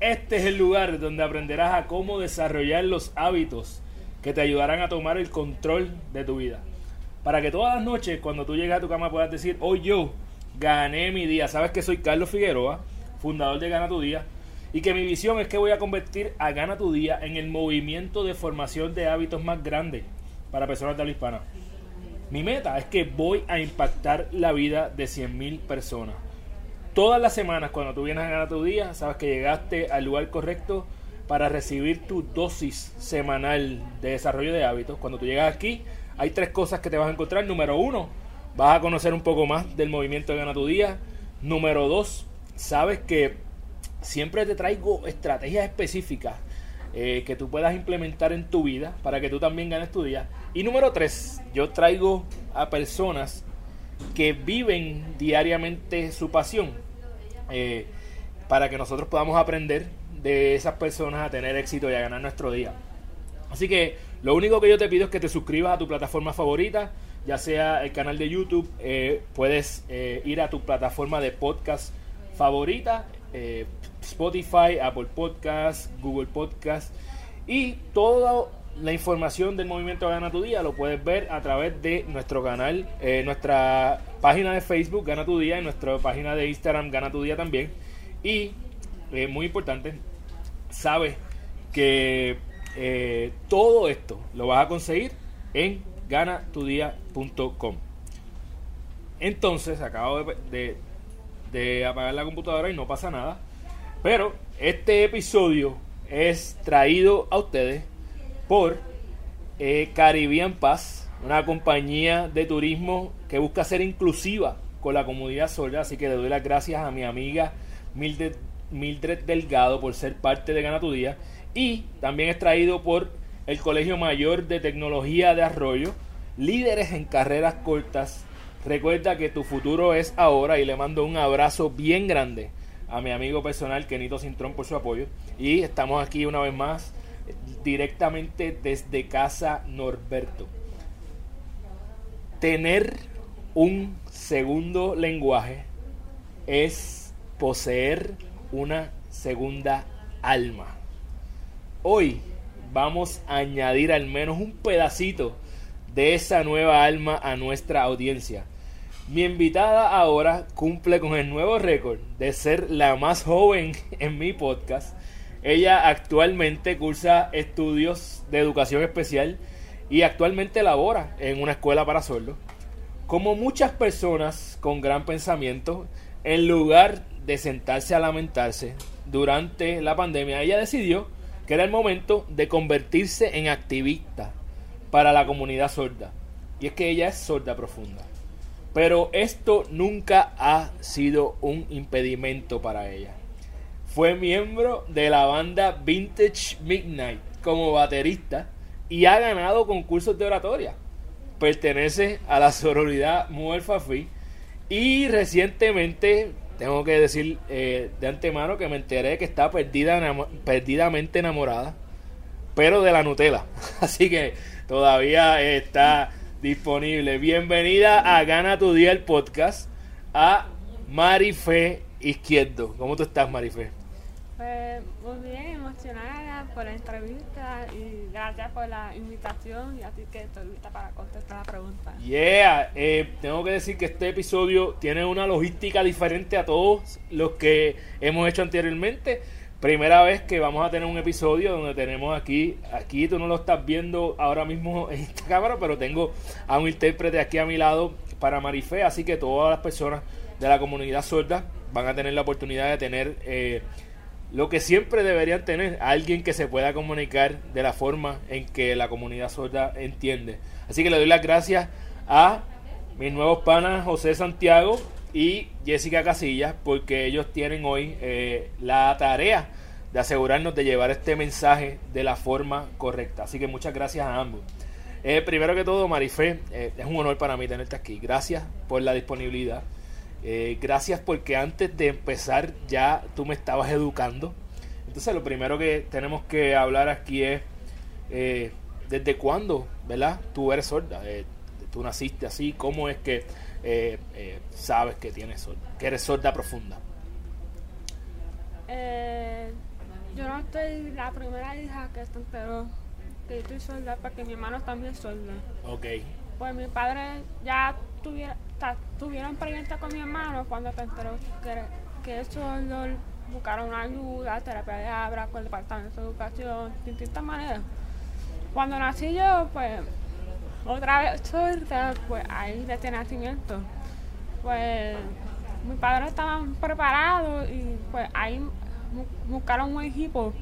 Este es el lugar donde aprenderás a cómo desarrollar los hábitos que te ayudarán a tomar el control de tu vida. Para que todas las noches, cuando tú llegues a tu cama, puedas decir, hoy yo gané mi día. Sabes que soy Carlos Figueroa, fundador de Gana tu Día, y que mi visión es que voy a convertir a Gana tu Día en el movimiento de formación de hábitos más grande para personas de habla hispana. Mi meta es que voy a impactar la vida de 100.000 personas. Todas las semanas, cuando tú vienes a Gana tu Día, sabes que llegaste al lugar correcto para recibir tu dosis semanal de desarrollo de hábitos. Cuando tú llegas aquí, hay tres cosas que te vas a encontrar. Número uno, vas a conocer un poco más del movimiento de Gana tu Día. Número dos, sabes que siempre te traigo estrategias específicas eh, que tú puedas implementar en tu vida para que tú también ganes tu día. Y número tres, yo traigo a personas que viven diariamente su pasión eh, para que nosotros podamos aprender de esas personas a tener éxito y a ganar nuestro día. Así que lo único que yo te pido es que te suscribas a tu plataforma favorita, ya sea el canal de YouTube, eh, puedes eh, ir a tu plataforma de podcast favorita, Spotify, Apple Podcast, Google Podcast y toda la información del movimiento Gana tu Día lo puedes ver a través de nuestro canal, nuestra página de Facebook Gana tu Día y nuestra página de Instagram Gana tu Día también. Y muy importante, sabes que eh, todo esto lo vas a conseguir en ganatudia.com. Entonces, acabo de, apagar la computadora y no pasa nada. Pero este episodio es traído a ustedes por eh, Caribbean una compañía de turismo que busca ser inclusiva con la comunidad sorda. Así que le doy las gracias a mi amiga Mildred Mildred Delgado por ser parte de Gana tu Día. Y también es traído por el Colegio Mayor de Tecnología de Arroyo, líderes en carreras cortas. Recuerda que tu futuro es ahora y le mando un abrazo bien grande a mi amigo personal Kenito Cintrón por su apoyo. Y estamos aquí una vez más directamente desde casa Norberto. Tener un segundo lenguaje es poseer una segunda alma. Hoy vamos a añadir al menos un pedacito de esa nueva alma a nuestra audiencia. Mi invitada ahora cumple con el nuevo récord de ser la más joven en mi podcast. Ella actualmente cursa estudios de educación especial y actualmente labora en una escuela para sordos. Como muchas personas con gran pensamiento, en lugar de sentarse a lamentarse durante la pandemia, ella decidió que era el momento de convertirse en activista para la comunidad sorda. Y es que ella es sorda profunda. Pero esto nunca ha sido un impedimento para ella. Fue miembro de la banda Vintage Midnight como baterista y ha ganado concursos de oratoria. Pertenece a la sororidad Muelfafi y recientemente tengo que decir eh, de antemano que me enteré que está perdida, perdidamente enamorada, pero de la Nutella. Así que todavía está disponible. Bienvenida a Gana tu Día el podcast a Marife Izquierdo. ¿Cómo tú estás, Marife? Pues muy bien, emocionada por la entrevista y gracias por la invitación y así que estoy lista para contestar la pregunta. Yeah, eh, tengo que decir que este episodio tiene una logística diferente a todos los que hemos hecho anteriormente. Primera vez que vamos a tener un episodio donde tenemos aquí, aquí tú no lo estás viendo ahora mismo en esta cámara, pero tengo a un intérprete aquí a mi lado para Marife, así que todas las personas de la comunidad sorda van a tener la oportunidad de tener... Eh, lo que siempre deberían tener, alguien que se pueda comunicar de la forma en que la comunidad sorda entiende. Así que le doy las gracias a mis nuevos panas José Santiago y Jessica Casillas, porque ellos tienen hoy eh, la tarea de asegurarnos de llevar este mensaje de la forma correcta. Así que muchas gracias a ambos. Eh, primero que todo, Marifé, eh, es un honor para mí tenerte aquí. Gracias por la disponibilidad. Eh, gracias porque antes de empezar ya tú me estabas educando. Entonces lo primero que tenemos que hablar aquí es desde cuándo, ¿verdad? Tú eres sorda. tú naciste así. ¿Cómo es que sabes que tienes sorda, que eres sorda profunda? yo no estoy la primera hija que se enteró que estoy sorda porque mi hermano también es sordo. Ok. Pues mi padre ya tuviera, tuvieron experiencia con mi hermano cuando se enteró que, que es sordo, buscaron ayuda, terapia de abra, con el departamento de educación, de distintas maneras. Cuando nací yo, pues otra vez sorda, pues ahí de este nacimiento. Pues mi padre estaban preparados y pues ahí buscaron un equipo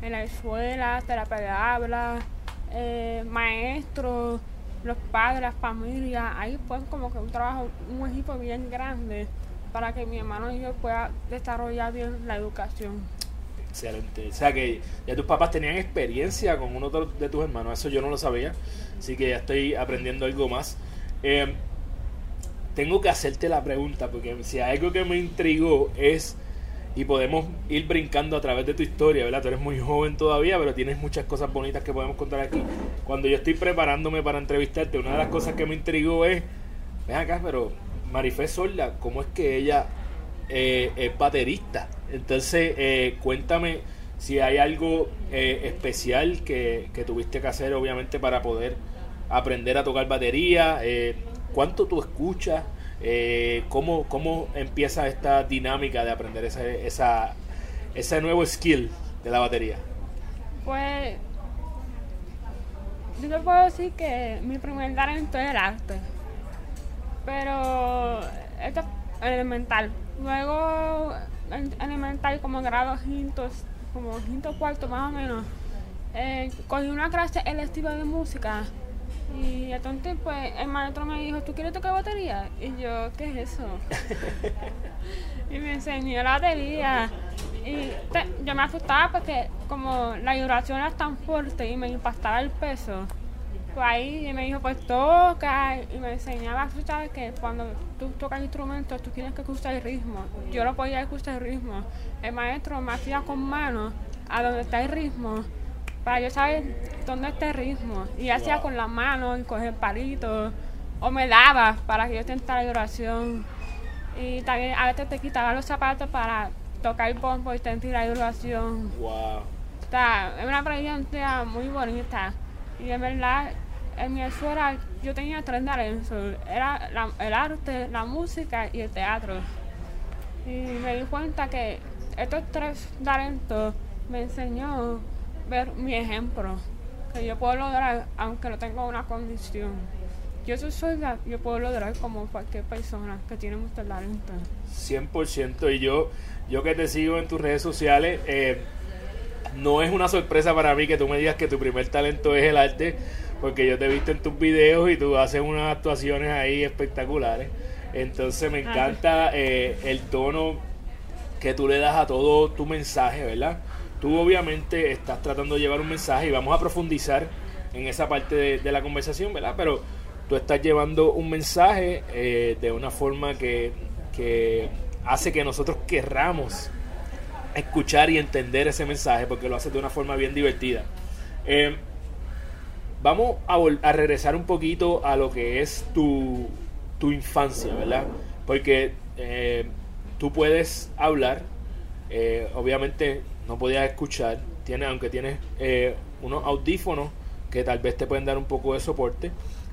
en la escuela, terapia de habla, eh, maestros, los padres, las familias, ahí fue como que un trabajo, un equipo bien grande para que mi hermano y yo pueda desarrollar bien la educación. Excelente. O sea que ya tus papás tenían experiencia con uno de tus hermanos, eso yo no lo sabía, así que ya estoy aprendiendo algo más. Eh, tengo que hacerte la pregunta, porque si algo que me intrigó es y podemos ir brincando a través de tu historia, ¿verdad? Tú eres muy joven todavía, pero tienes muchas cosas bonitas que podemos contar aquí. Cuando yo estoy preparándome para entrevistarte, una de las cosas que me intrigó es, ven acá, pero Marifé Sorda, ¿cómo es que ella eh, es baterista? Entonces, eh, cuéntame si hay algo eh, especial que, que, tuviste que hacer, obviamente, para poder aprender a tocar batería. ¿Cuánto tú escuchas? Eh, ¿cómo, ¿Cómo empieza esta dinámica de aprender ese, esa, ese nuevo skill de la batería? Pues yo te puedo decir que mi primer talento es el arte, pero esto es elemental. Luego, elemental como grado quintos, como quinto cuarto más o menos, eh, cogí una clase electiva de música y entonces, pues, el maestro me dijo, ¿tú quieres tocar batería? Y yo, ¿qué es eso? y me enseñó la batería. Y yo me asustaba porque como la vibración era tan fuerte y me impactaba el peso, pues ahí me dijo, pues toca. Y me enseñaba, tú sabes que cuando tú tocas instrumentos, tú tienes que escuchar el ritmo. Yo no podía escuchar el ritmo. El maestro me hacía con mano a donde está el ritmo para yo saber dónde está el ritmo. Y hacía con las manos y coger palitos. O me daba para que yo intentara la oración. Y también a veces te quitaba los zapatos para tocar el bombo y sentir la oración. Wow. Está, es una experiencia muy bonita. Y en verdad, en mi escuela yo tenía tres talentos. Era el arte, la música y el teatro. Y me di cuenta que estos tres talentos me enseñó ver mi ejemplo, que yo puedo lograr aunque no tenga una condición. Yo soy sorda, yo puedo lograr como cualquier persona que tiene mucho talento. 100% y yo, yo que te sigo en tus redes sociales, eh, no es una sorpresa para mí que tú me digas que tu primer talento es el arte, porque yo te he visto en tus videos y tú haces unas actuaciones ahí espectaculares. Entonces me encanta eh, el tono que tú le das a todo tu mensaje, ¿verdad? Tú obviamente estás tratando de llevar un mensaje y vamos a profundizar en esa parte de, la conversación, ¿verdad? Pero tú estás llevando un mensaje eh, de una forma que, hace que nosotros querramos escuchar y entender ese mensaje porque lo haces de una forma bien divertida. Eh, vamos a, regresar un poquito a lo que es tu, infancia, ¿verdad? Porque eh, tú puedes hablar, obviamente no podías escuchar, tiene, aunque tienes eh, unos audífonos que tal vez te pueden dar un poco de soporte,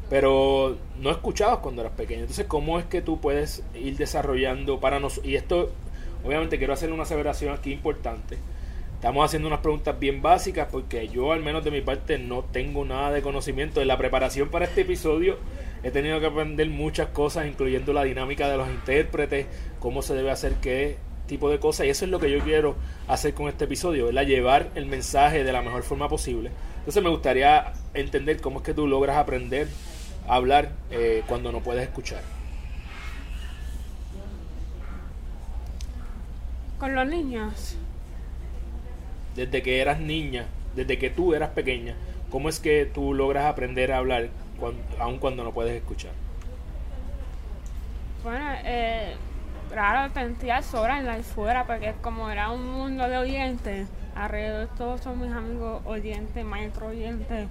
pero no escuchabas cuando eras pequeño. Entonces, ¿cómo es que tú puedes ir desarrollando para nosotros? Y esto, obviamente, quiero hacer una aseveración aquí importante. Estamos haciendo unas preguntas bien básicas porque yo, al menos de mi parte, no tengo nada de conocimiento. En la preparación para este episodio he tenido que aprender muchas cosas, incluyendo la dinámica de los intérpretes, cómo se debe hacer qué tipo de cosas y eso es lo que yo quiero hacer con este episodio, ¿verdad? Llevar el mensaje de la mejor forma posible. Entonces me gustaría entender cómo es que tú logras aprender a hablar eh, cuando no puedes escuchar. Con los niños. desde que eras niña, desde que tú eras pequeña, ¿cómo es que tú logras aprender a hablar cuando, aun cuando no puedes escuchar? Bueno, eh, claro, sentía sola en la escuela porque como era un mundo de oyentes, alrededor todos son mis amigos oyentes, maestros oyentes.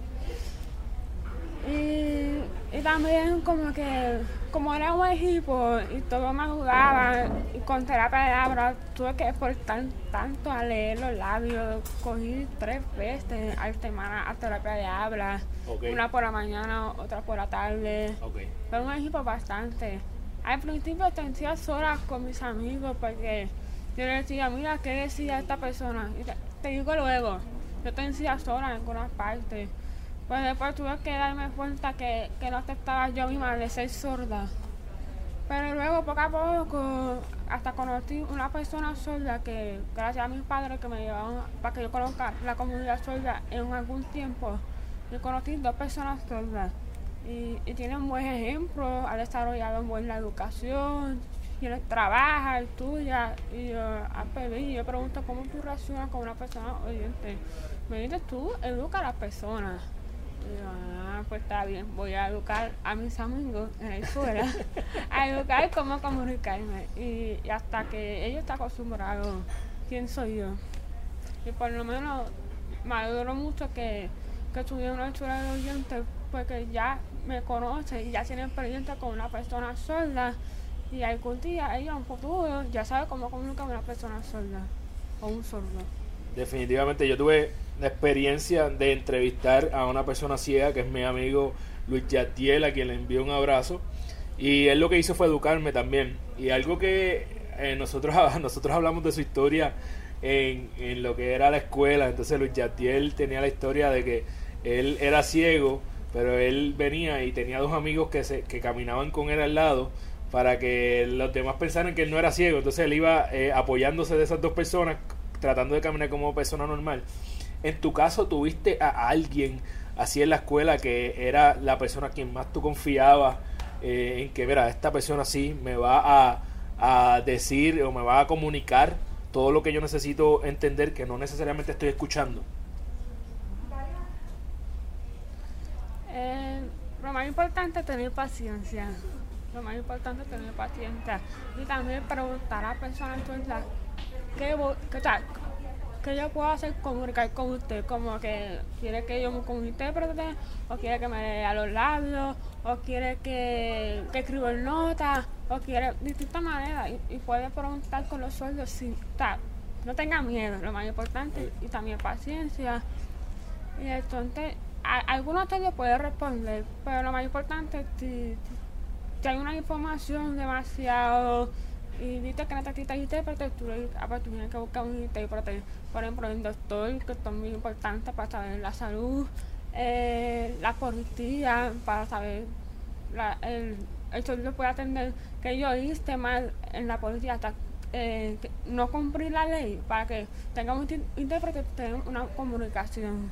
Y, y también como que, como era un equipo y todos me jugaban y con terapia de habla, tuve que esforzar tanto a leer los labios. Cogí tres veces a la semana a terapia de habla, Ok. una por la mañana, otra por la tarde. Ok. Fue un equipo bastante. Al principio sentía sola con mis amigos porque yo les decía, mira, ¿qué decía esta persona? Y te, digo luego, yo te sola en algunas partes. Pues después tuve que darme cuenta que, que no aceptaba yo misma de ser sorda. Pero luego, poco a poco, hasta conocí una persona sorda que, gracias a mis padres que me llevaron para que yo conozca la comunidad sorda en algún tiempo, yo conocí dos personas sordas y, y tienen buen ejemplo, ha desarrollado buena educación, tiene, trabaja, estudia y yo, a pedir, yo pregunto cómo tú reaccionas con una persona oyente. Me dices tú, educa a las personas. Y yo, ah, pues está bien, voy a educar a mis amigos en la escuela, a educar cómo comunicarme. Y, y hasta que ellos están acostumbrados, ¿quién soy yo? Y por lo menos me alegro mucho que, que en una escuela de oyentes porque ya me conoce y ya tiene experiencia con una persona sorda y algún día ella en futuro ya sabe cómo comunicar con una persona sorda o un sordo. Definitivamente yo tuve la experiencia de entrevistar a una persona ciega que es mi amigo Luis Yatiel, a quien le envío un abrazo. Y él lo que hizo fue educarme también. Y algo que eh, nosotros, nosotros hablamos de su historia en, en lo que era la escuela. Entonces Luis Yatiel tenía la historia de que él era ciego, pero él venía y tenía dos amigos que, se, que caminaban con él al lado para que los demás pensaran que él no era ciego. Entonces él iba eh, apoyándose de esas dos personas, tratando de caminar como persona normal. En tu caso, ¿tuviste a alguien así en la escuela que era la persona a quien más tú confiabas eh, en que, verá, esta persona sí me va a, a decir o me va a comunicar todo lo que yo necesito entender que no necesariamente estoy escuchando? Eh, lo más importante es tener paciencia. Lo más importante es tener paciencia. Y también preguntar a la persona sorda qué, qué, qué yo puedo hacer comunicar con usted. Como que quiere que yo me intérprete, o quiere que me lea los labios, o quiere que, que escriba notas, o quiere de distintas maneras. Y, puede preguntar con los sordos sin tal. No tenga miedo, lo más importante, y también paciencia. Y entonces, algunos te lo pueden responder, pero lo más importante, si, si hay una información demasiado y dices que necesitas intérprete, tú, le- ah, pues tú tienes que buscar un intérprete. Por ejemplo, el doctor, que es muy importante para saber la salud, eh, la policía, para saber la, el, el sordo puede atender que yo hice mal en la policía hasta eh, no cumplir la ley para que tenga un intérprete tenga una comunicación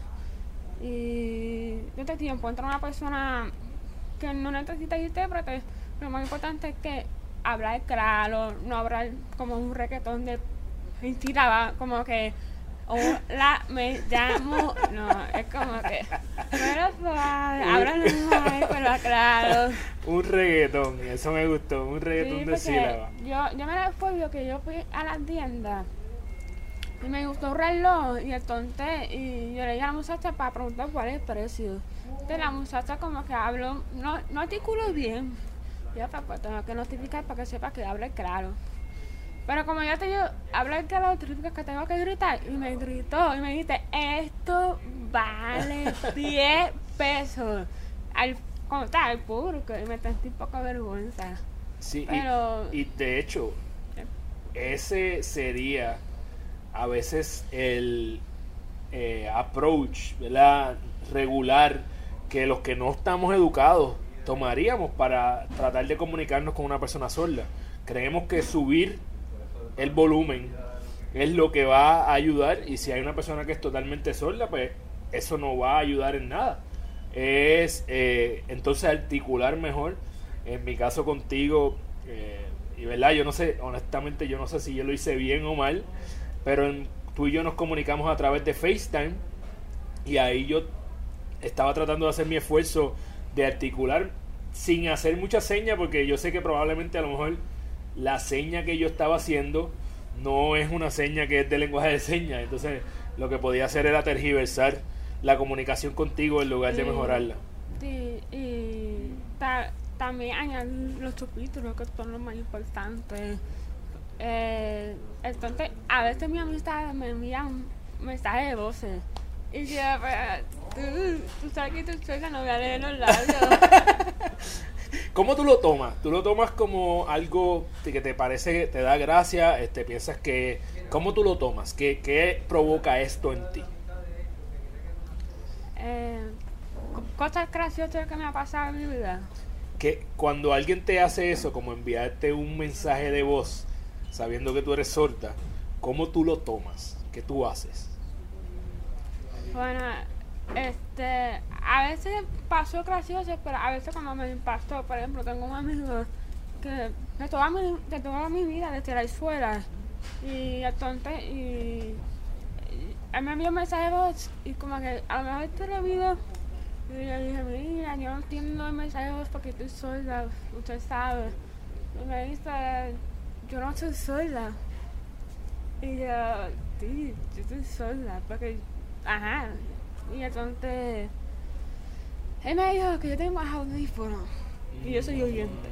y de este tiempo entra una persona que no necesita intérprete lo más importante es que hablar claro no hablar como un reggaetón de mentira como que hola me llamo no es como que pero suave habla normal pero claro Un reggaetón, eso me gustó, un reggaetón Sí, de sílabas. Yo, yo me recuerdo que yo fui a la tienda y me gustó un reloj y entonces y yo le dije a la muchacha para preguntar cuál es el precio. Entonces la muchacha como que habló, no, no articuló bien. Yo pues tengo que notificar para que sepa que hable claro. Pero como ya te digo, hablar claro significa que tengo que gritar. Y me gritó y me dice, esto vale 10 pesos. Al, como tal, al público. Y me sentí un poco vergüenza. Sí, y- Pero- y, de hecho, ese sería a veces el eh, approach ¿verdad? regular que los que no estamos educados tomaríamos para tratar de comunicarnos con una persona sorda. Creemos que subir el volumen es lo que va a ayudar y si hay una persona que es totalmente sorda, pues eso no va a ayudar en nada. Es eh, entonces articular mejor. En mi caso contigo, eh, y verdad, yo no sé, honestamente yo no sé si yo lo hice bien o mal, pero en tú y yo nos comunicamos a través de FaceTime y ahí yo estaba tratando de hacer mi esfuerzo de articular sin hacer mucha seña porque yo sé que probablemente a lo mejor la seña que yo estaba haciendo no es una seña que es de lenguaje de señas, entonces lo que podía hacer era tergiversar la comunicación contigo en lugar de mejorarla. Sí, y también añadir los subtítulos que son los más importantes. Eh, entonces, a veces mi amistad me envían mensajes de voces. Y yo, tú, tú sabes que tú que no voy a leer los labios. ¿Cómo tú lo tomas? ¿Tú lo tomas como algo que te parece, te da gracia? Este, ¿Piensas que... ¿Cómo tú lo tomas? ¿Qué, qué provoca esto en ti? Eh, cosas graciosas que me ha pasado en mi vida. Que cuando alguien te hace eso, como enviarte un mensaje de voz, sabiendo que tú eres sorda, ¿cómo tú lo tomas? ¿Qué tú haces? Bueno, este, a veces pasó gracioso, pero a veces cuando me impactó, por ejemplo, tengo un amigo que de toda mi, de toda mi vida, desde la escuela, y entonces, y, él me envió un mensaje voz, y como que a lo mejor te lo y yo dije, mira, yo no entiendo el mensaje porque estoy sola, usted sabe. Y me dice, yo no soy sola. Y yo, sí, yo estoy sola, porque, ajá, y entonces, él me dijo que yo tengo audífonos y yo soy oyente.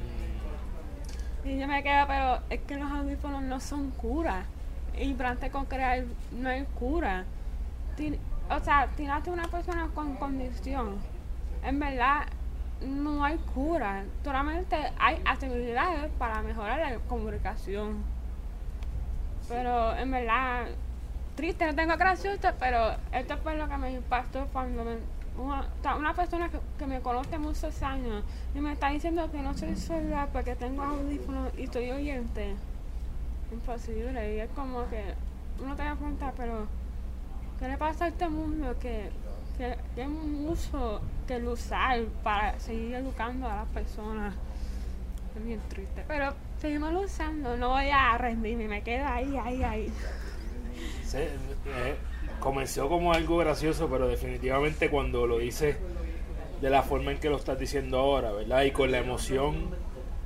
Y yo me quedo, pero es que los audífonos no son cura. Implante con crear no hay cura. O sea, tiraste una persona con condición. En verdad, no hay cura. Solamente hay actividades para mejorar la comunicación. Pero en verdad, triste, no tengo gracioso, pero esto fue lo que me impactó cuando una, persona que, me conoce muchos años y me está diciendo que no soy sola porque tengo audífonos y estoy oyente. Imposible. Y es como que uno te da cuenta, pero ¿qué le pasa a este mundo que, que mucho que luchar para seguir educando a las personas? Es bien triste. Pero seguimos luchando, no voy a rendirme, me quedo ahí, ahí, ahí. Eh, comenzó como algo gracioso, pero definitivamente cuando lo dices de la forma en que lo estás diciendo ahora, ¿verdad? Y con la emoción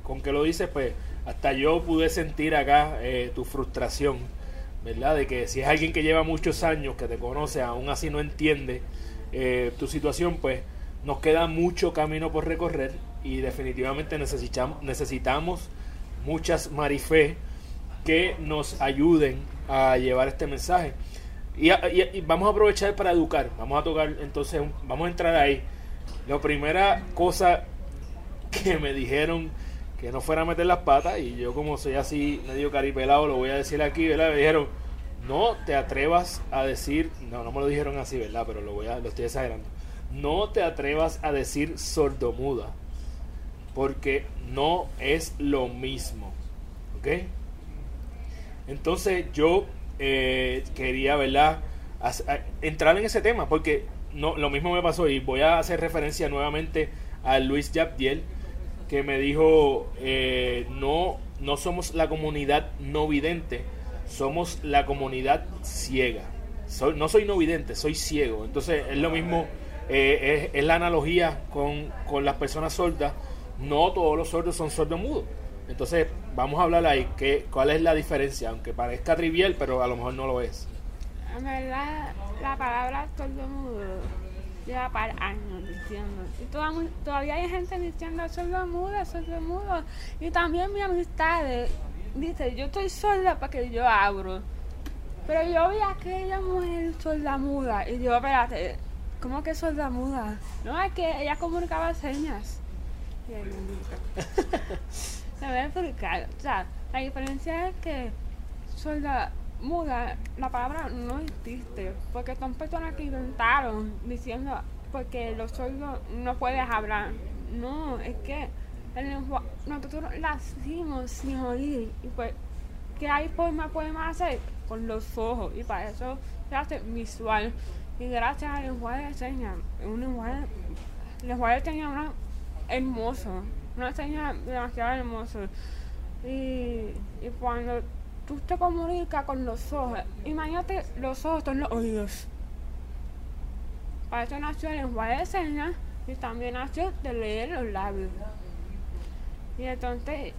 con que lo dices, pues hasta yo pude sentir acá eh, tu frustración, ¿verdad? De que si es alguien que lleva muchos años, que te conoce, aún así no entiende eh, tu situación, pues nos queda mucho camino por recorrer y definitivamente necesitamos, necesitamos muchas marifé que nos ayuden a llevar este mensaje. Y, vamos a aprovechar para educar. Vamos a tocar, entonces, vamos a entrar ahí. La primera cosa que me dijeron que no fuera a meter las patas, y yo como soy así medio caripelado, lo voy a decir aquí, ¿verdad? Me dijeron, no te atrevas a decir, no, no me lo dijeron así, ¿verdad? Pero lo, voy a, lo estoy exagerando. No te atrevas a decir sordomuda, porque no es lo mismo, ¿ok? Entonces yo eh, quería, ¿verdad? entrar en ese tema, porque no, lo mismo me pasó y voy a hacer referencia nuevamente a Luis Yapdiel, que me dijo, eh, no, no somos la comunidad no vidente, somos la comunidad ciega. Soy, no soy no vidente, soy ciego. Entonces es lo mismo, eh, es, la analogía con, con las personas sordas. No todos los sordos son sordos mudos. Entonces, vamos a hablar ahí, que, ¿cuál es la diferencia? Aunque parezca trivial, pero a lo mejor no lo es. En verdad, la palabra sordomudo lleva para años diciendo. Y todavía hay gente diciendo sordomudo, sordomudo. Y también mi amistad dice, yo estoy sorda para que yo abro. Pero yo vi a aquella mujer sordamuda y yo, espérate, ¿cómo que sordamuda? No, es que ella comunicaba señas. Se ve explicar. O sea, la diferencia es que sorda muda, la palabra no existe. Porque son personas que inventaron diciendo porque los sordos no puedes hablar. No, es que nosotros nacimos sin oír. Y pues, ¿qué hay forma podemos hacer? Con los ojos. Y para eso se hace visual. Y gracias al lenguaje de señas, un lenguaje, el lenguaje de señas una hermoso una señal demasiado hermosa. Y, y cuando tú te comunicas con los ojos. Imagínate los ojos son los oídos. Para eso nació el lenguaje de señas y también nació de leer los labios. Y entonces,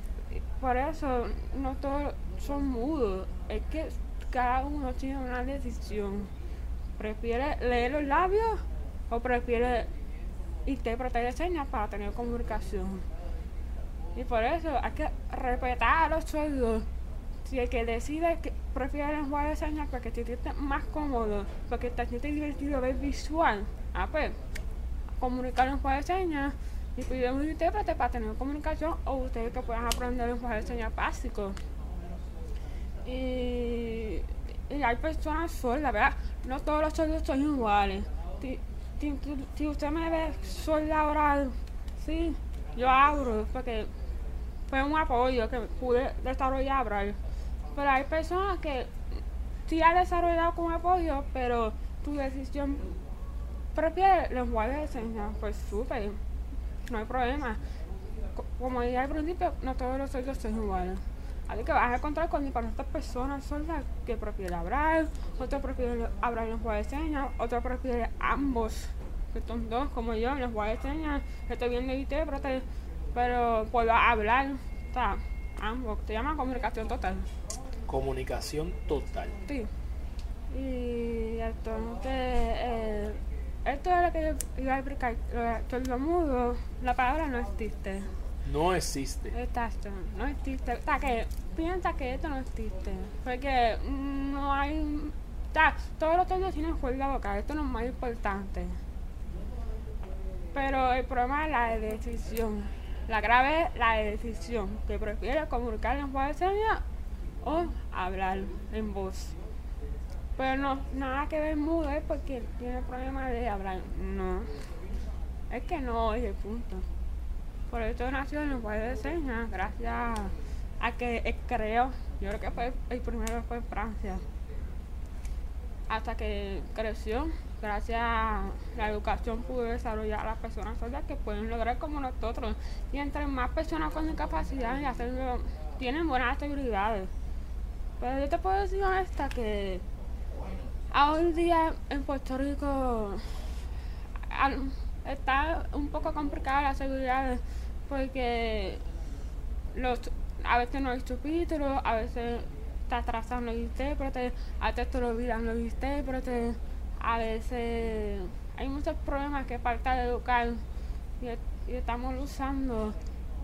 por eso no todos son mudos. Es que cada uno tiene una decisión. ¿Prefiere leer los labios o prefiere interpretar de señas para tener comunicación? Y por eso hay que respetar a los sordos. Si el que decide que prefiere lenguaje de señas porque te sientes más cómodo, porque te sientes divertido ver visual, ah pues, comunicar en lenguaje de señas y pide un intérprete para tener comunicación o ustedes que puedan aprender el lenguaje de señas básico. Y, y hay personas sordas, ¿verdad? No todos los sordos son iguales. Si, si, usted me ve sorda oral, sí, yo abro porque fue un apoyo que pude desarrollar. Pero hay personas que sí han desarrollado con apoyo, pero tu decisión el lenguaje de señas, pues súper, no hay problema. Como dije al principio, no todos los sordos son iguales. Así que vas a encontrar con diferentes personas sordas que prefieren hablar, otros prefieren hablar en lenguaje de señas, otros prefieren ambos, que son dos como yo, en lenguaje de señas, estoy viendo intérprete pero puedo hablar, sea, ambos, se llama comunicación total. Comunicación total. Sí. Y entonces, eh, esto es lo que yo iba a explicar, lo mudo, la palabra no existe. No existe. Exacto, no existe. O sea, que piensa que esto no existe. Porque no hay. O sea, todos los tordos tienen cuerda vocal, esto es más importante. Pero el problema es la decisión. La grave es la decisión, que prefiere comunicar en voz de señas o hablar en voz. Pero no, nada que ver mudo es porque tiene problemas de hablar. No. Es que no el punto. Por eso nació en lenguaje de señas, gracias a que creó. Yo creo que fue el primero fue en Francia. Hasta que creció gracias a la educación pudo desarrollar a las personas sordas que pueden lograr como nosotros. Y entre más personas con discapacidad y hacerlo, tienen buenas habilidades. Pero yo te puedo decir esta que hoy día en Puerto Rico está un poco complicada la seguridad porque los a veces no hay subtítulos, a veces está atrasando los intérpretes, a veces te lo olvidan los intérpretes a veces hay muchos problemas que falta de educar y, estamos usando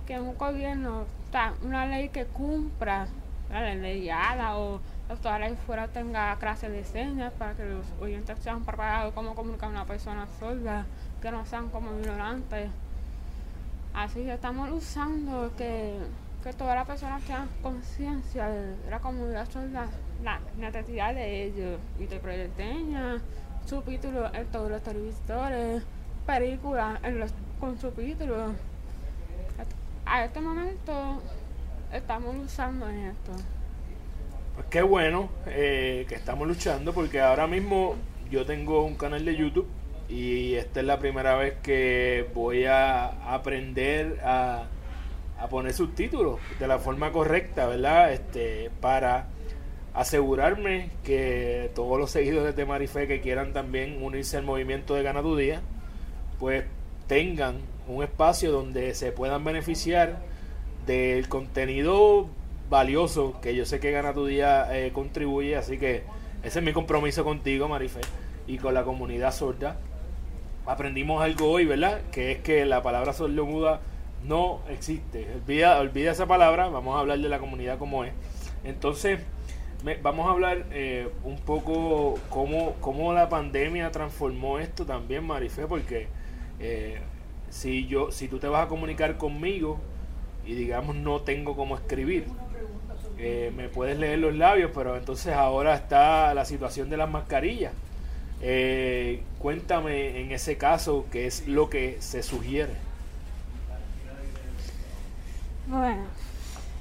que un gobierno, está una ley que cumpla la ley o la ley fuera tenga clases de señas para que los oyentes sean preparados cómo comunicar a una persona sorda, que no sean como ignorantes. Así que estamos usando que, que todas las personas tengan conciencia de la comunidad sorda, la necesidad de ellos y de proyecteña subtítulos en todos los televisores, películas en los, con subtítulos. A este momento estamos luchando en esto. Pues qué bueno eh, que estamos luchando porque ahora mismo yo tengo un canal de YouTube y esta es la primera vez que voy a aprender a, a poner subtítulos de la forma correcta, ¿verdad? Este, para asegurarme que todos los seguidores de Marifé que quieran también unirse al movimiento de Gana tu Día, pues tengan un espacio donde se puedan beneficiar del contenido valioso que yo sé que Gana tu Día eh, contribuye, así que ese es mi compromiso contigo, Marifé, y con la comunidad sorda. Aprendimos algo hoy, ¿verdad? Que es que la palabra sordo-muda no existe. Olvida, olvida esa palabra, vamos a hablar de la comunidad como es. Entonces, vamos a hablar eh, un poco cómo, cómo, la pandemia transformó esto también, Marifé, porque eh, si yo, si tú te vas a comunicar conmigo y digamos no tengo cómo escribir, eh, me puedes leer los labios, pero entonces ahora está la situación de las mascarillas. cuéntame en ese caso qué es lo que se sugiere. Bueno,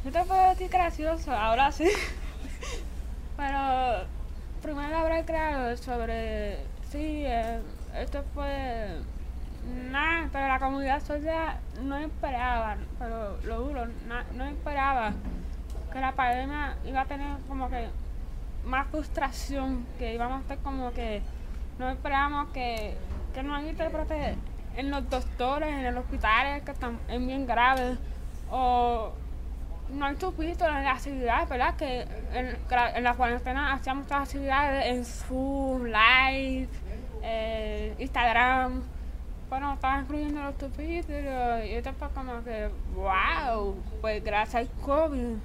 yo te puedo decir gracioso, ahora sí. Pero primero habrá creado sobre, sí, eh, esto fue nada, pero la comunidad social no esperaba, pero lo duro, no esperaba que la pandemia iba a tener como que más frustración, que íbamos a estar como que no esperábamos que, que no hay intérpretes en los doctores, en los hospitales que están en bien graves, o no hay subtítulos en las actividades, ¿verdad? Que en, en la cuarentena hacíamos muchas actividades en Zoom, Live, eh, Instagram. Bueno, estaban incluyendo los subtítulos y esto fue como que, wow, pues gracias al COVID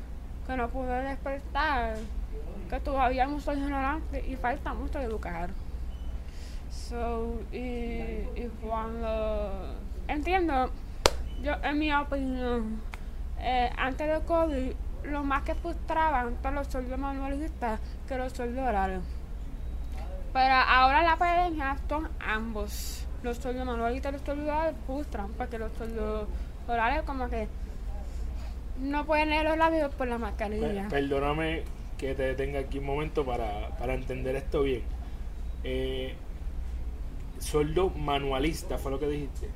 que no pude despertar, que todavía mucho ignorante y falta mucho educar. So, y, cuando entiendo, yo en mi opinión, eh, antes del COVID, lo más que frustraban todos los sueldos manualistas que los sueldos orales. Pero ahora la pandemia son ambos. Los sueldos manualistas y los sueldos orales frustran, porque los sueldos orales como que no pueden leer los labios por la mascarilla. Perdóname que te detenga aquí un momento para, para entender esto bien. Eh, sueldo manualista fue lo que dijiste.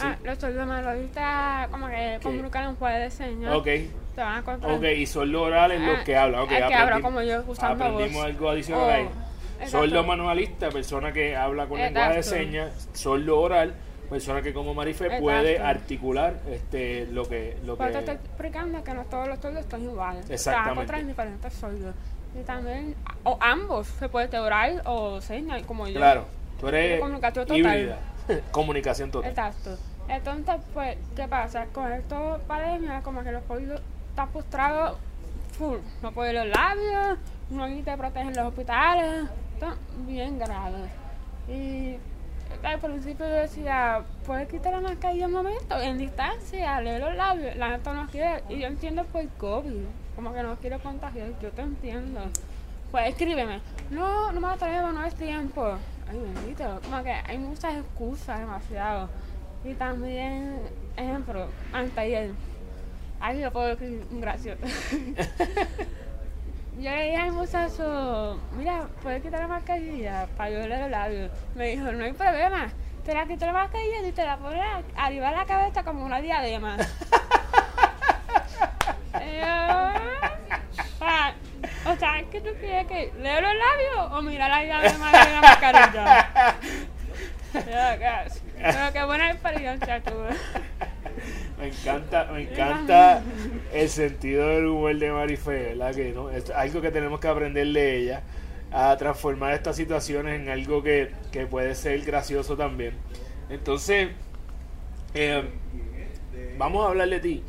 Ah, los sueldos manualistas como que comunican un juego de diseño. Ok. Te van a contar. Ok, y sueldo oral es lo Ah, que habla. Ok, el que habla como yo, usando Aprendimos voz. algo adicional Oh, ahí. Sueldo manualista, persona que habla con lenguaje de señas. Sueldo oral, persona que como Marife Exacto. puede articular este lo que lo Pero te que estoy explicando que no todos los sueldos son iguales. Te Exactamente. encontrar en diferentes sueldos. Y también, o ambos, se puede oral o señal, como yo. Claro, tú eres comunicación total. híbrida. Comunicación total. Exacto. Entonces, pues, ¿qué pasa? Con esto pandemia, como que los pueblos están frustrados full. No pueden los labios, no hay te protegen los hospitales, están bien graves. Y al principio yo decía, ¿puedes quitar la mascarilla un momento? En distancia, lee los labios. La gente no quiere, y yo entiendo por COVID, como que no quiero contagiar, yo te entiendo. Pues escríbeme, no, no me atrevo, no es tiempo. Ay, bendito, como que hay muchas excusas, demasiado. Y también, ejemplo, anteayer, ahí lo puedo escribir un gracioso. Yo le dije al muchacho, mira, ¿puedes quitar la mascarilla para yo leer los labios? Me dijo, no hay problema, te la quito la mascarilla y te la pones arriba de la cabeza como una diadema. Yo, "Ah, o sea, ¿qué tú quieres que leo los labios o mira la diadema de la mascarilla? Pero qué buena experiencia tuve. Me encanta, me encanta el sentido del humor de Marife, ¿verdad? Que no, es algo que tenemos que aprender de ella, a transformar estas situaciones en algo que, que puede ser gracioso también. Entonces, eh, vamos a hablar de ti.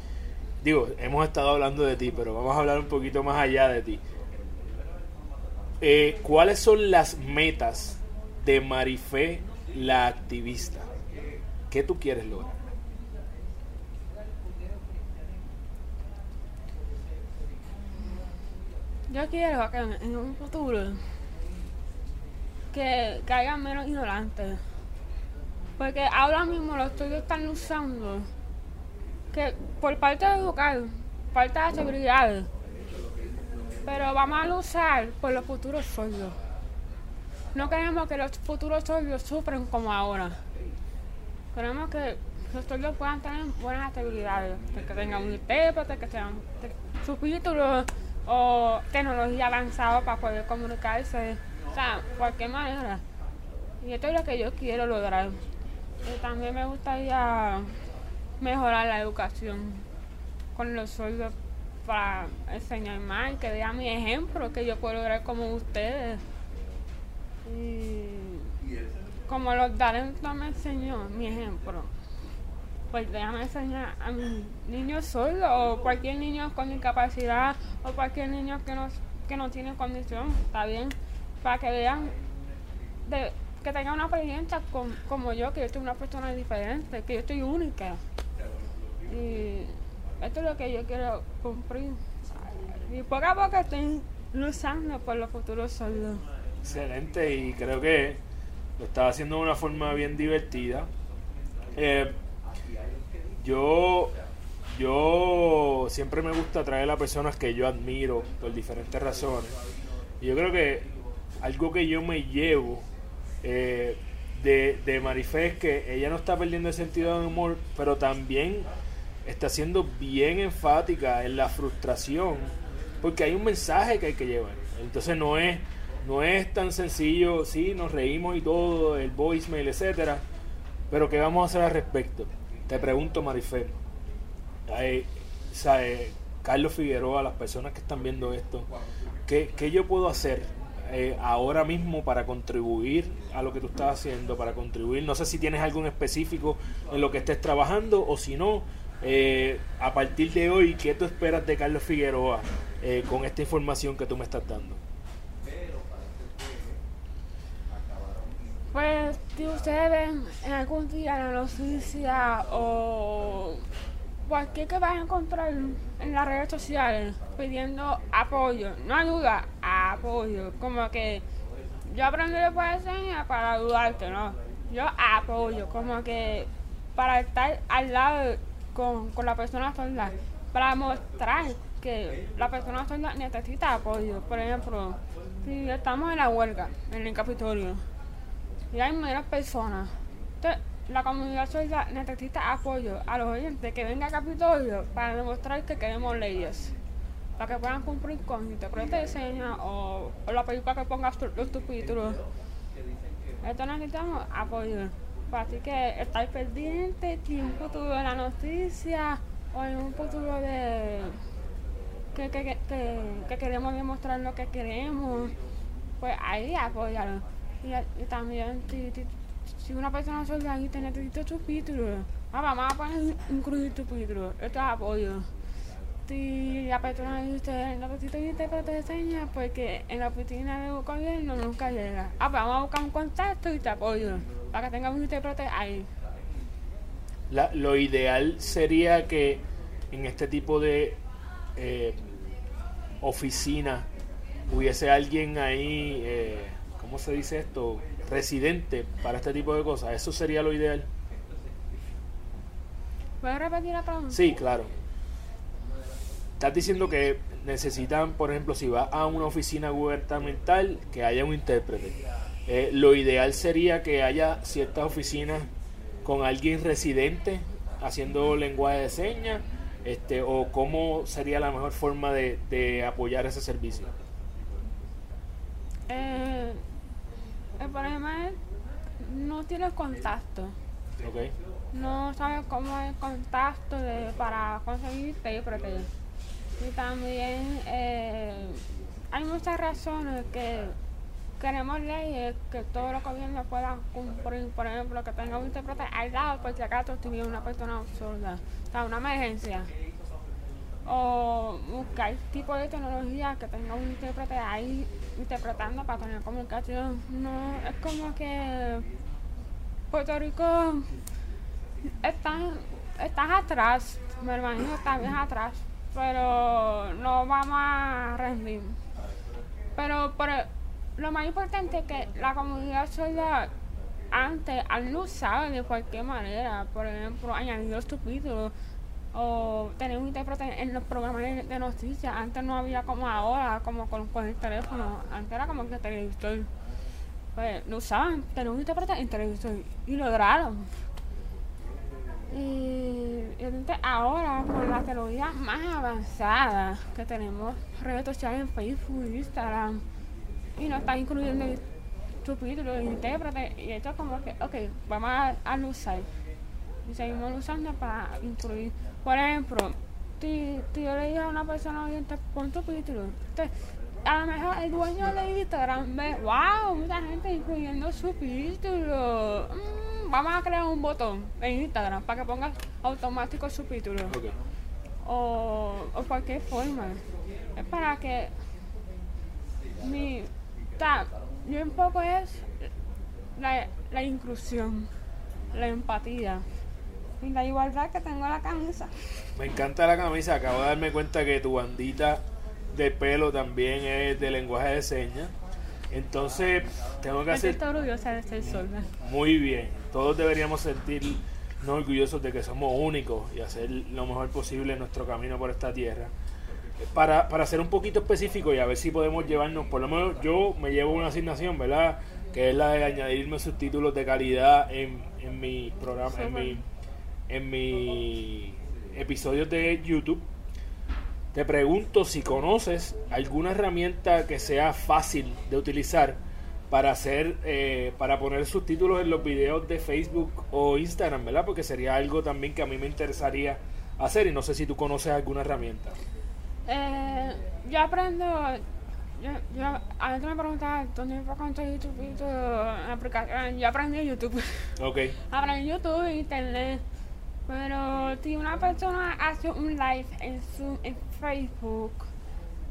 Digo, hemos estado hablando de ti, pero vamos a hablar un poquito más allá de ti. Eh, ¿Cuáles son las metas de Marife, la activista? ¿Qué tú quieres lograr? Yo quiero que en, un futuro que, que haya menos ignorantes. Porque ahora mismo los estudios están usando que por parte de educar, falta de seguridad. Pero vamos a luchar por los futuros sordos. No queremos que los futuros sordos sufren como ahora. Queremos que los sordos puedan tener buenas habilidades, de que tengan un intérprete, que tengan te- subtítulos o tecnología avanzada para poder comunicarse, o sea, cualquier manera. Y esto es lo que yo quiero lograr. También me gustaría mejorar la educación con los sordos para enseñar más, que vean mi ejemplo, que yo puedo lograr como ustedes. Y como los talentos me enseñó, mi ejemplo, pues déjame enseñar a mis niños sordos o cualquier niño con discapacidad o cualquier niño que no, que no tiene condición, está bien, para que vean, de, que tengan una experiencia con- como yo, que yo soy una persona diferente, que yo estoy única. Y esto es lo que yo quiero cumplir. Y poco a poco estoy luchando por los futuros sordos. Excelente y creo que lo estaba haciendo de una forma bien divertida. Eh, yo, yo siempre me gusta traer a personas que yo admiro por diferentes razones. Y yo creo que algo que yo me llevo eh, de, de Marifé es que ella no está perdiendo el sentido del humor, pero también está siendo bien enfática en la frustración, porque hay un mensaje que hay que llevar. Entonces no es, no es tan sencillo, sí, nos reímos y todo, el voicemail, etcétera, pero ¿qué vamos a hacer al respecto? Te pregunto, Marifel, eh, ¿sabe? Carlos Figueroa, las personas que están viendo esto, ¿qué, qué yo puedo hacer eh, ahora mismo para contribuir a lo que tú estás haciendo, para contribuir? No sé si tienes algo en específico en lo que estés trabajando o si no, eh, a partir de hoy, ¿qué tú esperas de Carlos Figueroa eh, con esta información que tú me estás dando? Pues si ustedes ven en algún día la noticia o cualquier que vas a encontrar en las redes sociales pidiendo apoyo, no ayuda, apoyo, como que yo aprendí de señas para ayudarte, ¿no? Yo apoyo, como que para estar al lado con, con la persona sorda, para mostrar que la persona sorda necesita apoyo. Por ejemplo, si estamos en la huelga, en el Capitolio, y hay menos personas, entonces, la comunidad sorda necesita apoyo a los oyentes que vengan a Capitolio para demostrar que queremos leyes, para que puedan cumplir con intérprete de señas o, o la película que ponga los subtítulos. Esto necesitamos apoyo. Pues Así que estar pendiente si un futuro de la noticia o en un futuro de que, que, que- que queremos demostrar lo que queremos, pues ahí apoyarlo. Y, también si, si, una persona soldadita necesita subtítulos, ah, vamos a poner incluir subtítulos, esto es apoyo. Si la persona dice necesita intérprete de señas porque en la oficina de gobierno nunca llega, ah, pues vamos a buscar un contacto y te apoyo para que tenga un intérprete ahí. Lo ideal sería que en este tipo de eh, oficina hubiese alguien ahí, eh, ¿cómo se dice esto? Residente para este tipo de cosas. Eso sería lo ideal. ¿Puedes repetir la pregunta? Sí, claro. Estás diciendo que necesitan, por ejemplo, si vas a una oficina gubernamental, que haya un intérprete. Eh, lo ideal sería que haya ciertas oficinas con alguien residente haciendo lenguaje de señas, este, o cómo sería la mejor forma de, de apoyar ese servicio. Eh, no tienes contacto. No sabes cómo es el contacto de, para conseguir intérprete. Y también eh, hay muchas razones que queremos leyes que todos los gobiernos puedan cumplir. Por ejemplo, que tenga un intérprete al lado por si acaso tuviera una persona sorda. O sea, una emergencia. O buscar tipo de tecnología que tenga un intérprete ahí interpretando para tener comunicación. No, es como que Puerto Rico están, estás atrás, mi hermanito está bien atrás, pero no vamos a rendir. Pero el- lo más importante es que la comunidad sorda antes, no usar de cualquier manera, por ejemplo, añadir los subtítulos o tener un intérprete en los programas de, noticias. Antes no había como ahora, como con, el teléfono. Antes era como que el televisor. Pues lo usaban, tener un intérprete en televisor y lograron. Y, entonces ahora con las tecnologías más avanzadas que tenemos, redes sociales en Facebook, Instagram, y nos están incluyendo el subtítulos, el intérprete, y esto es como que, ok, vamos a, usar. Y seguimos usando para incluir. Por ejemplo, si, yo le dije a una persona pon subtítulos, a lo mejor el dueño de Instagram ve, wow, mucha gente incluyendo subtítulos. Mm, vamos a crear un botón en Instagram para que pongas automático subtítulos Ok. o, o cualquier forma. Es para que mi. ta- yo un poco es la, la inclusión, la empatía y la igualdad que tengo en la camisa. Me encanta la camisa. Acabo de darme cuenta que tu bandita de pelo también es de lenguaje de señas. Entonces, tengo que hacer siento orgullosa de ser sorda. muy bien. Todos deberíamos sentirnos orgullosos de que somos únicos y hacer lo mejor posible en nuestro camino por esta tierra. Para, para ser un poquito específico y a ver si podemos llevarnos, por lo menos yo me llevo una asignación, ¿verdad? Que es la de añadirme subtítulos de calidad en, en mi programa, en mi, en mi episodios de YouTube, te pregunto si conoces alguna herramienta que sea fácil de utilizar para hacer, eh, para poner subtítulos en los videos de Facebook o Instagram, ¿verdad? Porque sería algo también que a mí me interesaría hacer y no sé si tú conoces alguna herramienta. Eh, yo aprendo, yo, yo, a veces me preguntan dónde conseguir YouTube y todo, aplicación. Yo aprendí YouTube. Ok, aprendí YouTube Internet. Pero si una persona hace un live en, su, en Facebook,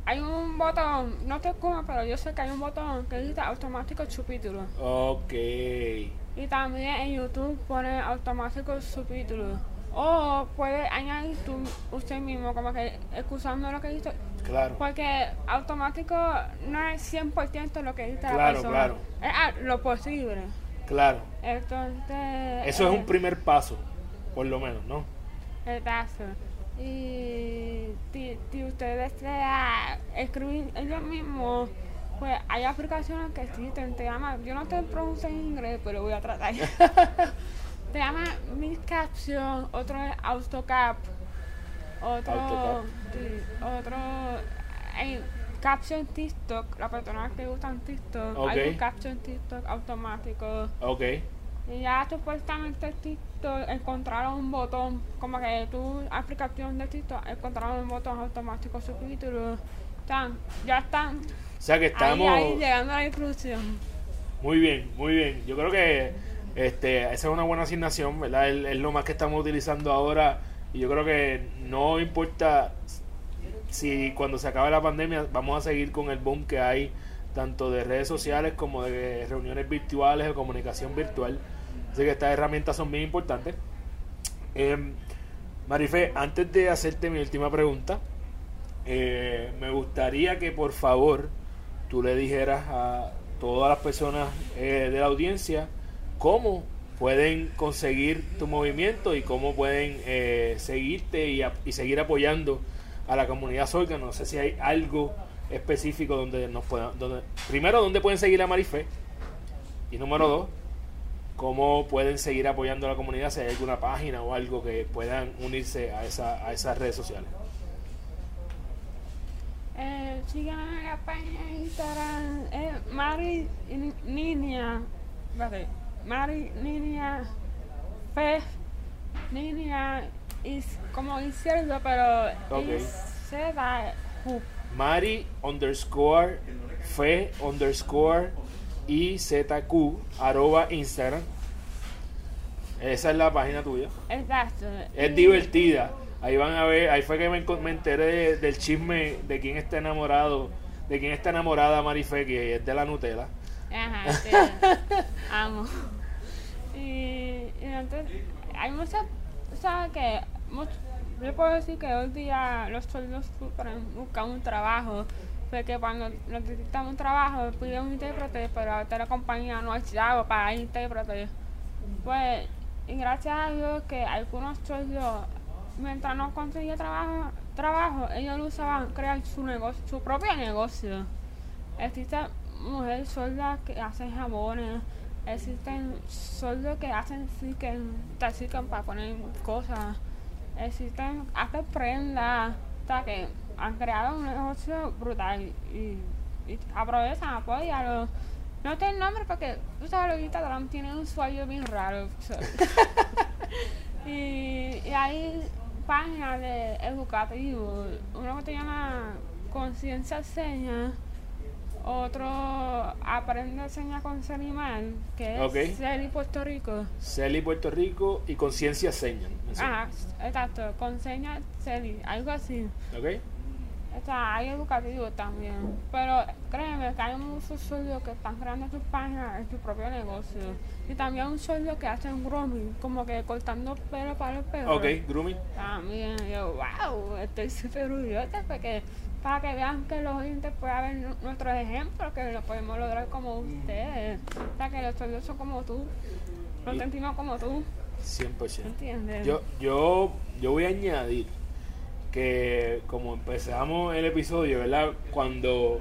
hay un botón, no sé cómo, pero yo sé que hay un botón que dice automático subtítulos. ok, Y también en YouTube pone automático subtítulos. O puede añadir tú, usted mismo, como que excusando lo que dice. claro. Porque automático no es 100% lo que dice la Claro, persona. claro. Es ah, lo posible. Claro, Entonces. eso es eh, un primer paso, por lo menos, ¿no? Exacto. Y si, si usted desea escribir ellos mismos, pues hay aplicaciones que existen. Te llama, yo no te pronuncio en inglés, pero voy a tratar. te llama Mid Caption, otro es AutoCap, otro, AutoCap. sí, otro Caption TikTok, las personas que usan TikTok, hay un Caption TikTok automático. Ok, Y ya supuestamente TikTok encontraron un botón, como que tu aplicación de TikTok encontraron un botón automático subtítulos. Están, ya están o sea que estamos... ahí, ahí llegando a la inclusión. Muy bien, muy bien. Yo creo que este, esa es una buena asignación, ¿verdad? Es, es lo más que estamos utilizando ahora y yo creo que no importa si cuando se acabe la pandemia vamos a seguir con el boom que hay tanto de redes sociales como de reuniones virtuales o comunicación virtual. Así que estas herramientas son bien importantes. Em, Marife, antes de hacerte mi última pregunta, eh, me gustaría que por favor tú le dijeras a todas las personas eh, de la audiencia cómo pueden conseguir tu movimiento y cómo pueden eh, seguirte y, a- y seguir apoyando a la comunidad Solga. No sé si hay algo específico donde nos puedan... Donde, primero, ¿dónde pueden seguir a Marife? Y número dos, ¿cómo pueden seguir apoyando a la comunidad? Si hay alguna página o algo que puedan unirse a, esa, a esas redes sociales. Eh, en la página de Instagram, eh, Mari Ni- Niña, espérate, Mari Niña Fe, Niña, is, como izquierdo, pero Ok. es Z, U. Mari underscore fe underscore IZQ arroba Instagram. Esa es la página tuya. Exacto. Es divertida. Ahí van a ver, ahí fue que me, me enteré de- del chisme de quién está enamorado, de quién está enamorada Marife, que es de la Nutella. Ajá, sí, amo. Y, y entonces, hay muchas, ¿sabes qué? Much- yo puedo decir que hoy día los sueldos buscan un trabajo, porque cuando necesitan un trabajo piden un intérprete, pero ahorita la compañía no chavo para intérprete. Pues, y gracias a Dios que algunos sueldos, mientras no conseguía trabajo, trabajo, ellos lo usaban crear su negocio, su propio negocio. Existen mujeres sordas que hacen jabones, existen sordos que hacen stickers, te para poner cosas, existen, hacen prendas, sea que han creado un negocio brutal y, y aprovechan, apóyalo. No te el nombre porque tú sabes que Instagram tiene un usuario bien raro. y, y hay páginas de educativos, uno que se llama Conciencia Seña, otro Aprende Seña con Serimal, que es Ok. Seri Puerto Rico. Celi Puerto Rico y Conciencia Señan. Eso. Ajá, exacto, con Seña Seri, algo así. ¿Ok? O sea, hay educativos también. Pero créeme que hay muchos sueldos que están creando sus páginas en su propio negocio. Y también un sueldo que hacen grooming, como que cortando pelo para los perros. Ok, grooming. También, yo, wow, estoy súper orgullosa porque para que vean que los oyentes puedan ver nu- nuestros ejemplos, que lo podemos lograr como ustedes. O sea, que los sueldos son como tú, nos Y- sentimos como tú, 100%. ¿entiendes? Yo, yo, yo voy a añadir que como empezamos el episodio, ¿verdad? Cuando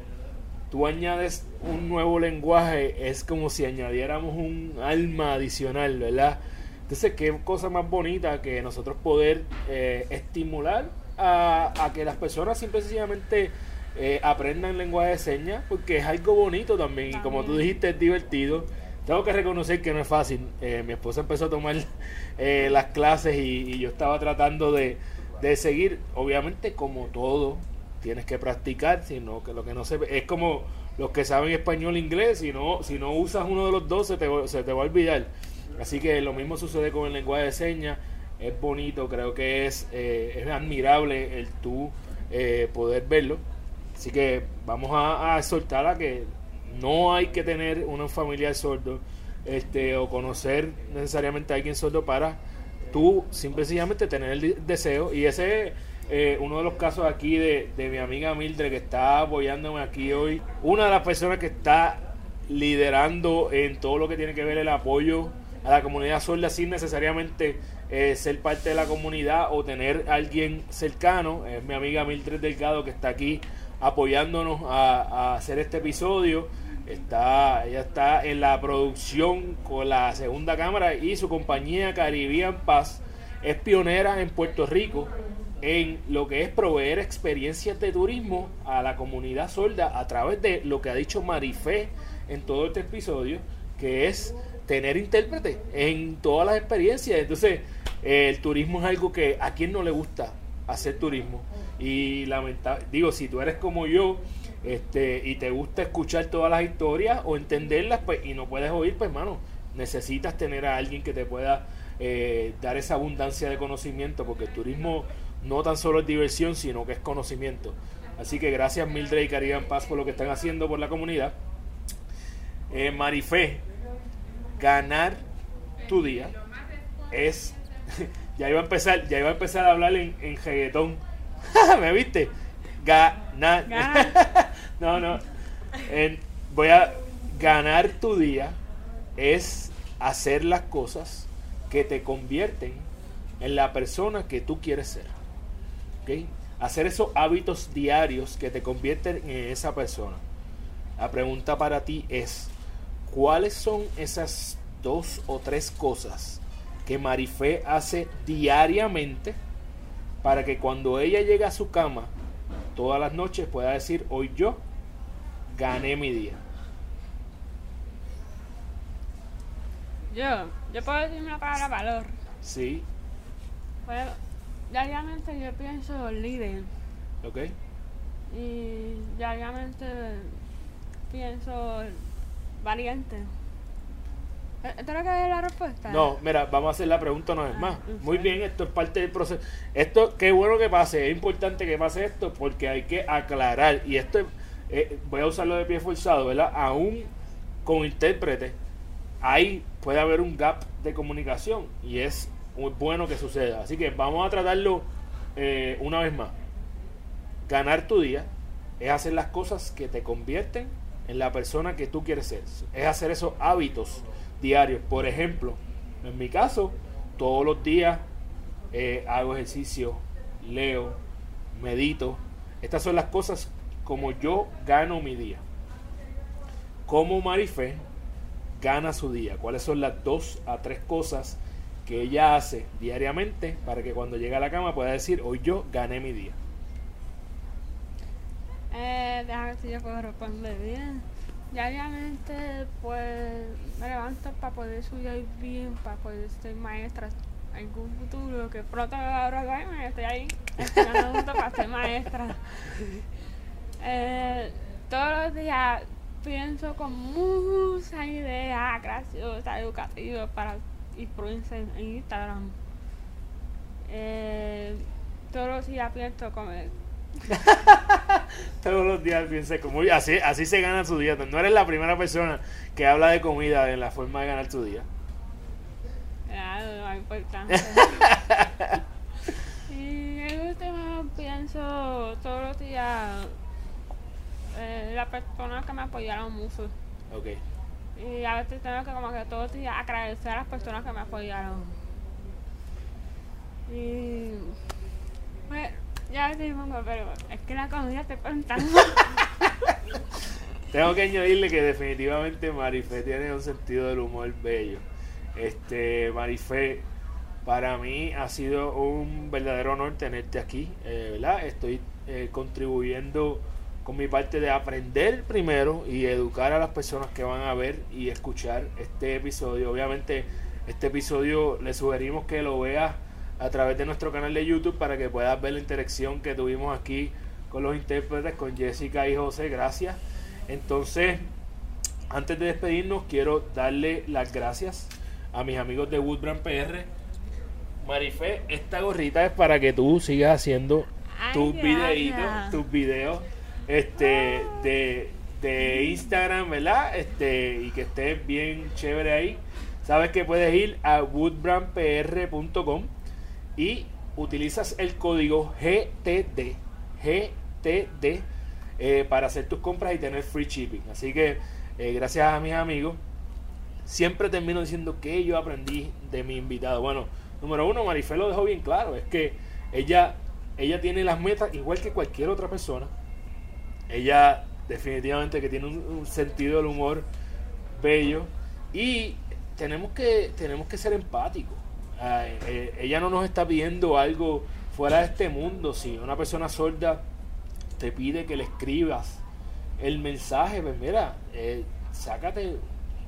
tú añades un nuevo lenguaje, es como si añadiéramos un alma adicional, ¿verdad? Entonces, qué cosa más bonita que nosotros poder eh, estimular a, a, que las personas simplemente eh, aprendan lenguaje de señas, porque es algo bonito también, y como tú dijiste, es divertido. Tengo que reconocer que no es fácil. Eh, mi esposa empezó a tomar eh, las clases y, y, yo estaba tratando de, de seguir, obviamente como todo, tienes que practicar, sino que lo que no se es como los que saben español e inglés, si no, si no usas uno de los dos se te, se te va a olvidar. Así que lo mismo sucede con el lenguaje de señas, es bonito, creo que es, eh, es admirable el tú eh, poder verlo. Así que vamos a, a exhortar a que no hay que tener un familiar sordo este, o conocer necesariamente a alguien sordo para tú simplemente tener el deseo y ese eh, uno de los casos aquí de, de, mi amiga Mildred que está apoyándome aquí hoy, una de las personas que está liderando en todo lo que tiene que ver el apoyo a la comunidad sorda sin necesariamente eh, ser parte de la comunidad o tener alguien cercano, es mi amiga Mildred Delgado que está aquí apoyándonos a hacer este episodio. Está, ella está en la producción con la segunda cámara y su compañía Caribbean Paz es pionera en Puerto Rico en lo que es proveer experiencias de turismo a la comunidad sorda a través de lo que ha dicho Marifé en todo este episodio, que es tener intérprete en todas las experiencias. Entonces, el turismo es algo que a quien no le gusta hacer turismo. Y lamentable, digo, si tú eres como yo, este, y te gusta escuchar todas las historias o entenderlas, pues, y no puedes oír, pues, hermano, necesitas tener a alguien que te pueda eh, dar esa abundancia de conocimiento, porque el turismo no tan solo es diversión, sino que es conocimiento. Así que gracias Mildred y Caribe Paz por lo que están haciendo por la comunidad. Eh, Marifé, ganar tu día es ya iba a empezar, ya iba a empezar a hablar en, en. ¿Me viste? Ganar. No, no. Voy a ganar tu día es hacer las cosas que te convierten en la persona que tú quieres ser. ¿Okay? Hacer esos hábitos diarios que te convierten en esa persona. La pregunta para ti es, ¿cuáles son esas dos o tres cosas que Marifé hace diariamente para que cuando ella llegue a su cama todas las noches pueda decir, hoy yo gané mi día? Yo, yo puedo decir una palabra valor. Sí. Pues, diariamente yo pienso líder. Ok. Y diariamente pienso valiente. ¿Esto es lo que es la respuesta? No, mira, vamos a hacer la pregunta una vez más. Muy bien, esto es parte del proceso. Esto, qué bueno que pase, es importante que pase esto porque hay que aclarar. Y esto, eh, voy a usarlo de pie forzado, ¿verdad? Aún con intérprete, ahí puede haber un gap de comunicación y es muy bueno que suceda. Así que vamos a tratarlo eh, una vez más. Ganar tu día es hacer las cosas que te convierten en la persona que tú quieres ser. Es hacer esos hábitos diarios. Por ejemplo, en mi caso, todos los días eh, hago ejercicio, leo, medito. Estas son las cosas como yo gano mi día. Como Marifé gana su día. ¿Cuáles son las dos a tres cosas que ella hace diariamente para que cuando llegue a la cama pueda decir, hoy yo gané mi día? Eh, déjame ver si yo puedo responder bien. Diariamente, pues me levanto para poder estudiar bien, para poder ser maestra en algún futuro, que pronto me va a graduarme, estoy ahí estudiando para ser maestra. Eh, todos los días pienso con muchas ideas graciosas, educativas para influencia en Instagram. Eh, todos los días pienso comer Todos los días piensa como así, así se gana su día. No eres la primera persona que habla de comida en la forma de ganar tu día. Ah, no, importante. y el último pienso todos los días eh, las personas que me apoyaron mucho. Ok. Y a veces tengo que como que todos días agradecer a las personas que me apoyaron. Y pues, ya pongo, pero es que la comida te contando. Tengo que añadirle que definitivamente Marifé tiene un sentido del humor bello. Este, Marifé, para mí ha sido un verdadero honor tenerte aquí, eh, ¿verdad? Estoy eh, contribuyendo con mi parte de aprender primero y educar a las personas que van a ver y escuchar este episodio. Obviamente, este episodio le sugerimos que lo veas a través de nuestro canal de YouTube para que puedas ver la interacción que tuvimos aquí con los intérpretes, con Jessica y José. Gracias. Entonces, antes de despedirnos, quiero darle las gracias a mis amigos de Woodbrand PR. Marifé, esta gorrita es para que tú sigas haciendo tus videitos, tus videos este, de, de Instagram, ¿verdad? Este, y que estés bien chévere ahí. Sabes que puedes ir a woodbrandpr.com y utilizas el código GTD, GTD, eh, para hacer tus compras y tener free shipping. Así que, eh, gracias a mis amigos, siempre termino diciendo que yo aprendí de mi invitado. Bueno, número uno, Marifé lo dejó bien claro, es que ella, ella tiene las metas igual que cualquier otra persona. Ella definitivamente que tiene un, sentido del humor bello y tenemos que, tenemos que ser empáticos. Ah, eh, ella no nos está pidiendo algo fuera de este mundo. Si una persona sorda te pide que le escribas el mensaje, pues mira, eh, sácate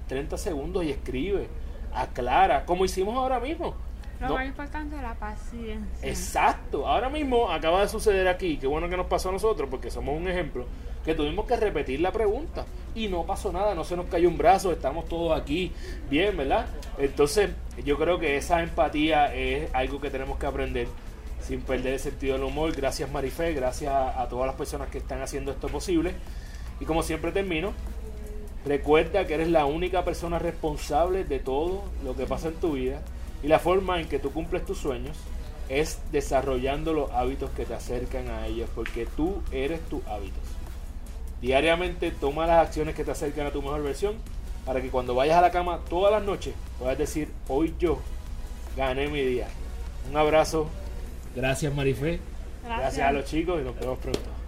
30 segundos y escribe, aclara, como hicimos ahora mismo. Lo No- más importante es la paciencia. Exacto, ahora mismo acaba de suceder aquí, qué bueno que nos pasó a nosotros porque somos un ejemplo, que tuvimos que repetir la pregunta y no pasó nada, no se nos cayó un brazo, estamos todos aquí bien, ¿verdad? Entonces yo creo que esa empatía es algo que tenemos que aprender sin perder el sentido del humor. Gracias Marifé, gracias a, a todas las personas que están haciendo esto posible. Y como siempre termino, recuerda que eres la única persona responsable de todo lo que pasa en tu vida y la forma en que tú cumples tus sueños es desarrollando los hábitos que te acercan a ellos, porque tú eres tus hábitos. Diariamente toma las acciones que te acercan a tu mejor versión para que cuando vayas a la cama todas las noches puedas decir, hoy yo gané mi día. Un abrazo. Gracias Marifé. Gracias a los chicos y nos vemos pronto.